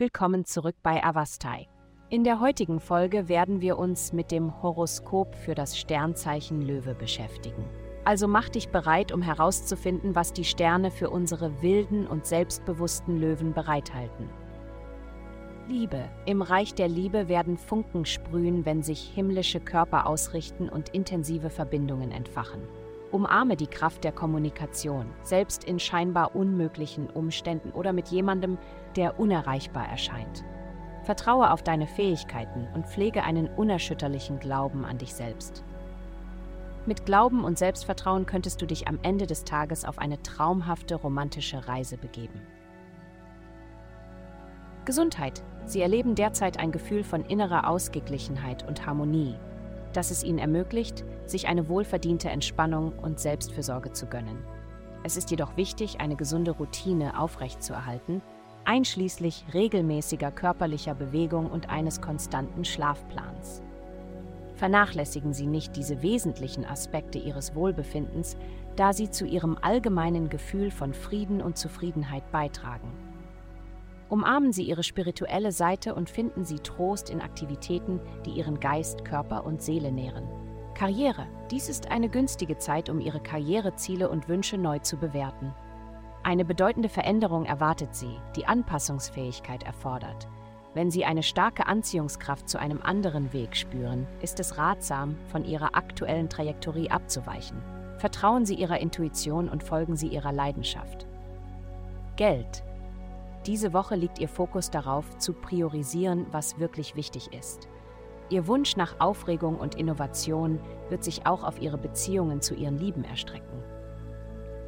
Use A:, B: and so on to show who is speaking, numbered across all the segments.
A: Willkommen zurück bei Avastai. In der heutigen Folge werden wir uns mit dem Horoskop für das Sternzeichen Löwe beschäftigen. Also mach dich bereit, um herauszufinden, was die Sterne für unsere wilden und selbstbewussten Löwen bereithalten. Liebe. Im Reich der Liebe werden Funken sprühen, wenn sich himmlische Körper ausrichten und intensive Verbindungen entfachen. Umarme die Kraft der Kommunikation, selbst in scheinbar unmöglichen Umständen oder mit jemandem, der unerreichbar erscheint. Vertraue auf deine Fähigkeiten und pflege einen unerschütterlichen Glauben an dich selbst. Mit Glauben und Selbstvertrauen könntest du dich am Ende des Tages auf eine traumhafte romantische Reise begeben. Gesundheit. Sie erleben derzeit ein Gefühl von innerer Ausgeglichenheit und Harmonie, das es ihnen ermöglicht, sich eine wohlverdiente Entspannung und Selbstfürsorge zu gönnen. Es ist jedoch wichtig, eine gesunde Routine aufrechtzuerhalten, einschließlich regelmäßiger körperlicher Bewegung und eines konstanten Schlafplans. Vernachlässigen Sie nicht diese wesentlichen Aspekte Ihres Wohlbefindens, da sie zu Ihrem allgemeinen Gefühl von Frieden und Zufriedenheit beitragen. Umarmen Sie Ihre spirituelle Seite und finden Sie Trost in Aktivitäten, die Ihren Geist, Körper und Seele nähren. Karriere. Dies ist eine günstige Zeit, um Ihre Karriereziele und Wünsche neu zu bewerten. Eine bedeutende Veränderung erwartet Sie, die Anpassungsfähigkeit erfordert. Wenn Sie eine starke Anziehungskraft zu einem anderen Weg spüren, ist es ratsam, von Ihrer aktuellen Trajektorie abzuweichen. Vertrauen Sie Ihrer Intuition und folgen Sie Ihrer Leidenschaft. Geld. Diese Woche liegt Ihr Fokus darauf, zu priorisieren, was wirklich wichtig ist. Ihr Wunsch nach Aufregung und Innovation wird sich auch auf Ihre Beziehungen zu Ihren Lieben erstrecken.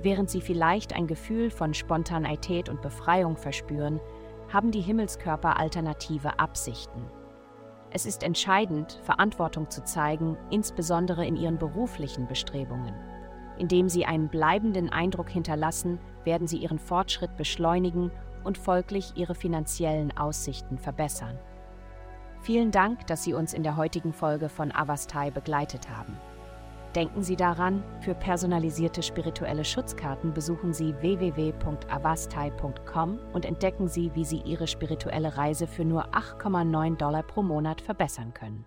A: Während Sie vielleicht ein Gefühl von Spontanität und Befreiung verspüren, haben die Himmelskörper alternative Absichten. Es ist entscheidend, Verantwortung zu zeigen, insbesondere in Ihren beruflichen Bestrebungen. Indem Sie einen bleibenden Eindruck hinterlassen, werden Sie Ihren Fortschritt beschleunigen und folglich ihre finanziellen Aussichten verbessern. Vielen Dank, dass Sie uns in der heutigen Folge von Avastai begleitet haben. Denken Sie daran, für personalisierte spirituelle Schutzkarten besuchen Sie www.avastai.com und entdecken Sie, wie Sie Ihre spirituelle Reise für nur 8,9 Dollar pro Monat verbessern können.